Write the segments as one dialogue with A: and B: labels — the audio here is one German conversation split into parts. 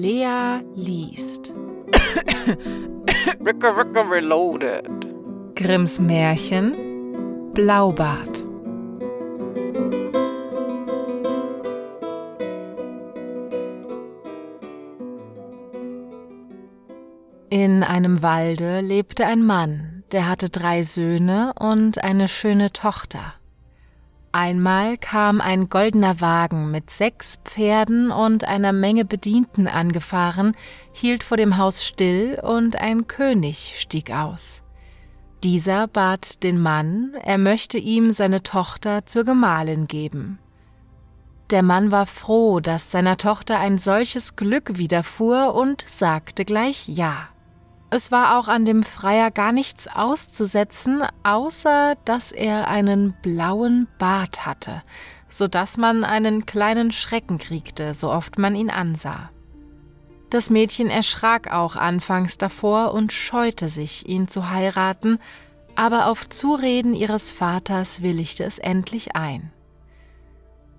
A: Lea liest.
B: Ricka Ricka Reloaded.
A: Grimms Märchen Blaubart. In einem Walde lebte ein Mann, der hatte drei Söhne und eine schöne Tochter. Einmal kam ein goldener Wagen mit sechs Pferden und einer Menge Bedienten angefahren, hielt vor dem Haus still und ein König stieg aus. Dieser bat den Mann, er möchte ihm seine Tochter zur Gemahlin geben. Der Mann war froh, dass seiner Tochter ein solches Glück widerfuhr und sagte gleich Ja. Es war auch an dem Freier gar nichts auszusetzen, außer dass er einen blauen Bart hatte, so dass man einen kleinen Schrecken kriegte, so oft man ihn ansah. Das Mädchen erschrak auch anfangs davor und scheute sich, ihn zu heiraten, aber auf Zureden ihres Vaters willigte es endlich ein.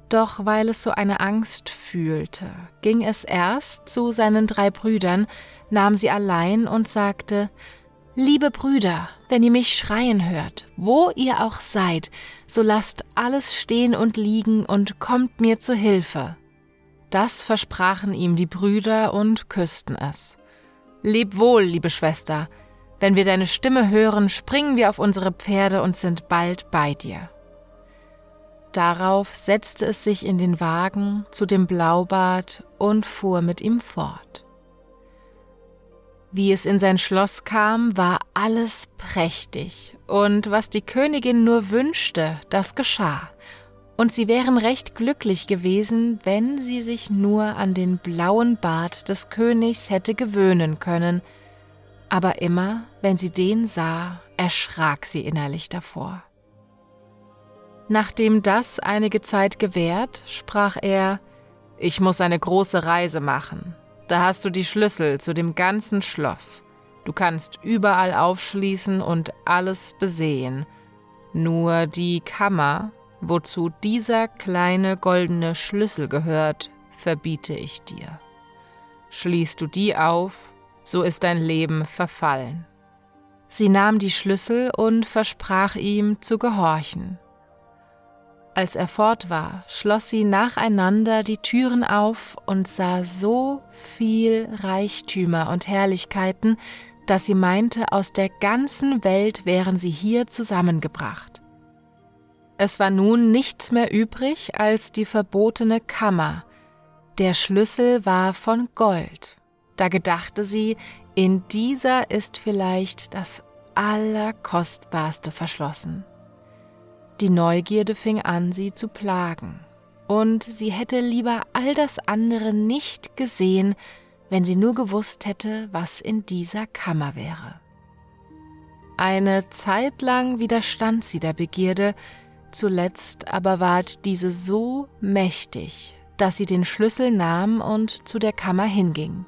A: Doch weil es so eine Angst fühlte, ging es erst zu seinen drei Brüdern, nahm sie allein und sagte Liebe Brüder, wenn ihr mich schreien hört, wo ihr auch seid, so lasst alles stehen und liegen und kommt mir zu Hilfe. Das versprachen ihm die Brüder und küssten es. Leb wohl, liebe Schwester, wenn wir deine Stimme hören, springen wir auf unsere Pferde und sind bald bei dir. Darauf setzte es sich in den Wagen zu dem Blaubart und fuhr mit ihm fort. Wie es in sein Schloss kam, war alles prächtig, und was die Königin nur wünschte, das geschah, und sie wären recht glücklich gewesen, wenn sie sich nur an den blauen Bart des Königs hätte gewöhnen können, aber immer, wenn sie den sah, erschrak sie innerlich davor. Nachdem das einige Zeit gewährt, sprach er Ich muss eine große Reise machen. Da hast du die Schlüssel zu dem ganzen Schloss. Du kannst überall aufschließen und alles besehen. Nur die Kammer, wozu dieser kleine goldene Schlüssel gehört, verbiete ich dir. Schließt du die auf, so ist dein Leben verfallen. Sie nahm die Schlüssel und versprach ihm zu gehorchen. Als er fort war, schloss sie nacheinander die Türen auf und sah so viel Reichtümer und Herrlichkeiten, dass sie meinte, aus der ganzen Welt wären sie hier zusammengebracht. Es war nun nichts mehr übrig als die verbotene Kammer. Der Schlüssel war von Gold. Da gedachte sie, in dieser ist vielleicht das Allerkostbarste verschlossen. Die Neugierde fing an, sie zu plagen, und sie hätte lieber all das andere nicht gesehen, wenn sie nur gewusst hätte, was in dieser Kammer wäre. Eine Zeit lang widerstand sie der Begierde, zuletzt aber ward diese so mächtig, dass sie den Schlüssel nahm und zu der Kammer hinging.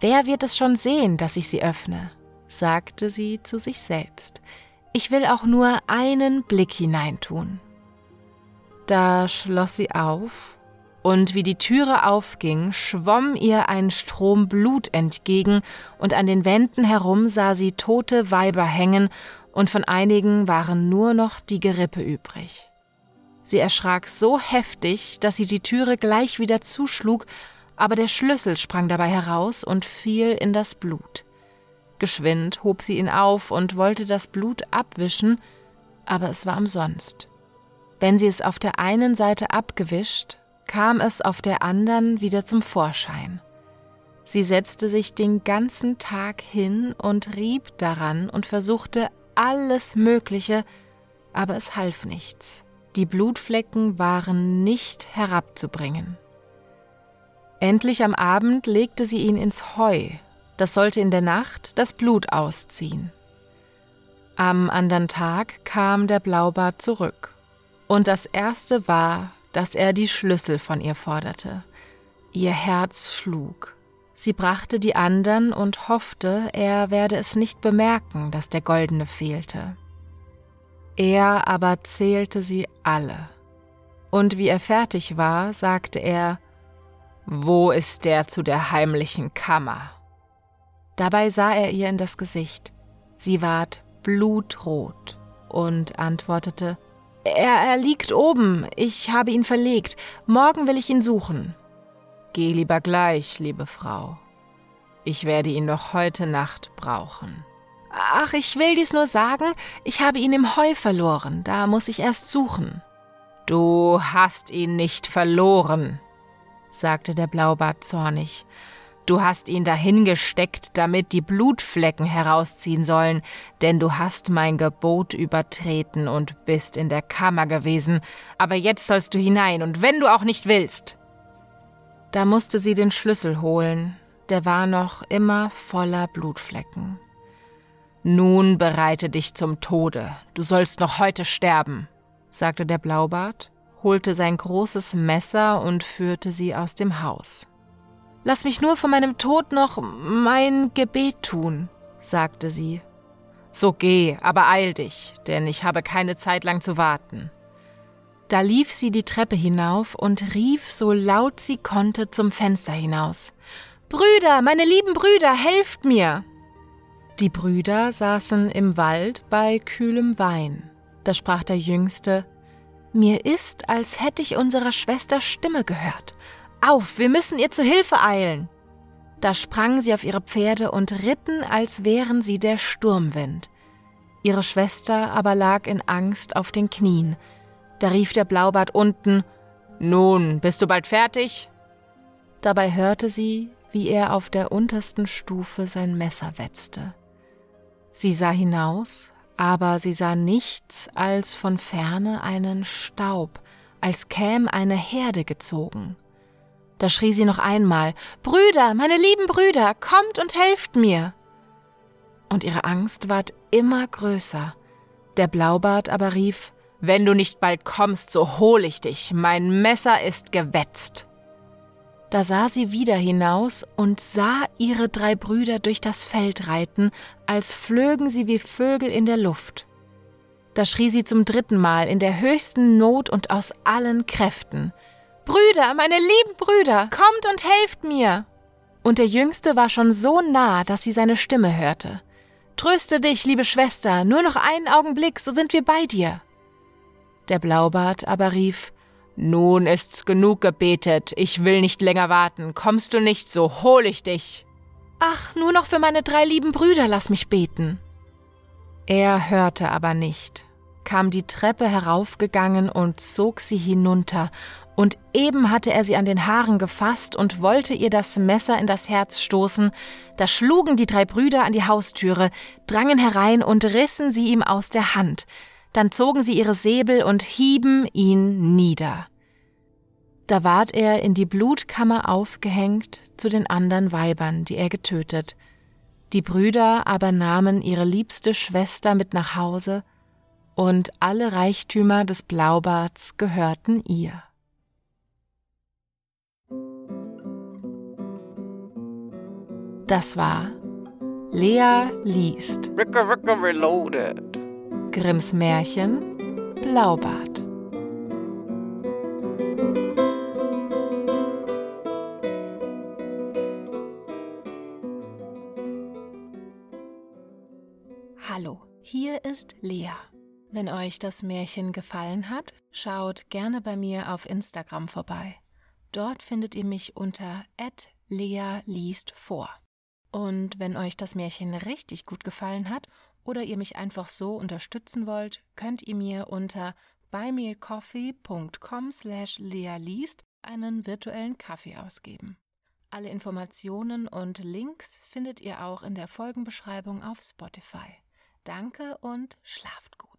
A: Wer wird es schon sehen, dass ich sie öffne? sagte sie zu sich selbst. Ich will auch nur einen Blick hineintun. Da schloss sie auf, und wie die Türe aufging, schwomm ihr ein Strom Blut entgegen, und an den Wänden herum sah sie tote Weiber hängen, und von einigen waren nur noch die Gerippe übrig. Sie erschrak so heftig, dass sie die Türe gleich wieder zuschlug, aber der Schlüssel sprang dabei heraus und fiel in das Blut. Geschwind hob sie ihn auf und wollte das Blut abwischen, aber es war umsonst. Wenn sie es auf der einen Seite abgewischt, kam es auf der anderen wieder zum Vorschein. Sie setzte sich den ganzen Tag hin und rieb daran und versuchte alles Mögliche, aber es half nichts. Die Blutflecken waren nicht herabzubringen. Endlich am Abend legte sie ihn ins Heu das sollte in der Nacht das Blut ausziehen. Am anderen Tag kam der Blaubart zurück. Und das erste war, dass er die Schlüssel von ihr forderte. Ihr Herz schlug. Sie brachte die andern und hoffte, er werde es nicht bemerken, dass der goldene fehlte. Er aber zählte sie alle. Und wie er fertig war, sagte er,
B: Wo ist der zu der heimlichen Kammer?
A: Dabei sah er ihr in das Gesicht. Sie ward blutrot und antwortete er, er liegt oben, ich habe ihn verlegt, morgen will ich ihn suchen.
B: Geh lieber gleich, liebe Frau. Ich werde ihn noch heute Nacht brauchen.
A: Ach, ich will dies nur sagen, ich habe ihn im Heu verloren, da muss ich erst suchen.
B: Du hast ihn nicht verloren, sagte der Blaubart zornig. Du hast ihn dahingesteckt, damit die Blutflecken herausziehen sollen, denn du hast mein Gebot übertreten und bist in der Kammer gewesen, aber jetzt sollst du hinein, und wenn du auch nicht willst.
A: Da musste sie den Schlüssel holen, der war noch immer voller Blutflecken.
B: Nun bereite dich zum Tode, du sollst noch heute sterben, sagte der Blaubart, holte sein großes Messer und führte sie aus dem Haus.
A: Lass mich nur vor meinem Tod noch mein Gebet tun, sagte sie.
B: So geh, aber eil dich, denn ich habe keine Zeit lang zu warten.
A: Da lief sie die Treppe hinauf und rief so laut sie konnte zum Fenster hinaus. Brüder, meine lieben Brüder, helft mir! Die Brüder saßen im Wald bei kühlem Wein. Da sprach der Jüngste Mir ist, als hätte ich unserer Schwester Stimme gehört, auf, wir müssen ihr zu Hilfe eilen. Da sprangen sie auf ihre Pferde und ritten, als wären sie der Sturmwind. Ihre Schwester aber lag in Angst auf den Knien. Da rief der Blaubart unten Nun, bist du bald fertig? Dabei hörte sie, wie er auf der untersten Stufe sein Messer wetzte. Sie sah hinaus, aber sie sah nichts als von ferne einen Staub, als käm eine Herde gezogen. Da schrie sie noch einmal Brüder, meine lieben Brüder, kommt und helft mir. Und ihre Angst ward immer größer. Der Blaubart aber rief Wenn du nicht bald kommst, so hol ich dich, mein Messer ist gewetzt. Da sah sie wieder hinaus und sah ihre drei Brüder durch das Feld reiten, als flögen sie wie Vögel in der Luft. Da schrie sie zum dritten Mal in der höchsten Not und aus allen Kräften Brüder, meine lieben Brüder, kommt und helft mir! Und der Jüngste war schon so nah, dass sie seine Stimme hörte. Tröste dich, liebe Schwester, nur noch einen Augenblick, so sind wir bei dir. Der Blaubart aber rief Nun ist's genug gebetet, ich will nicht länger warten, kommst du nicht, so hol ich dich. Ach, nur noch für meine drei lieben Brüder lass mich beten. Er hörte aber nicht, kam die Treppe heraufgegangen und zog sie hinunter und eben hatte er sie an den Haaren gefasst und wollte ihr das Messer in das Herz stoßen, da schlugen die drei Brüder an die Haustüre, drangen herein und rissen sie ihm aus der Hand, dann zogen sie ihre Säbel und hieben ihn nieder. Da ward er in die Blutkammer aufgehängt zu den anderen Weibern, die er getötet. Die Brüder aber nahmen ihre liebste Schwester mit nach Hause, und alle Reichtümer des Blaubarts gehörten ihr. Das war Lea liest.
B: Ricka, Ricka Reloaded.
A: Grimms Märchen Blaubart. Hallo, hier ist Lea. Wenn euch das Märchen gefallen hat, schaut gerne bei mir auf Instagram vorbei. Dort findet ihr mich unter Lea liest vor. Und wenn euch das Märchen richtig gut gefallen hat oder ihr mich einfach so unterstützen wollt, könnt ihr mir unter buymeacoffee.com slash lealiest einen virtuellen Kaffee ausgeben. Alle Informationen und Links findet ihr auch in der Folgenbeschreibung auf Spotify. Danke und schlaft gut.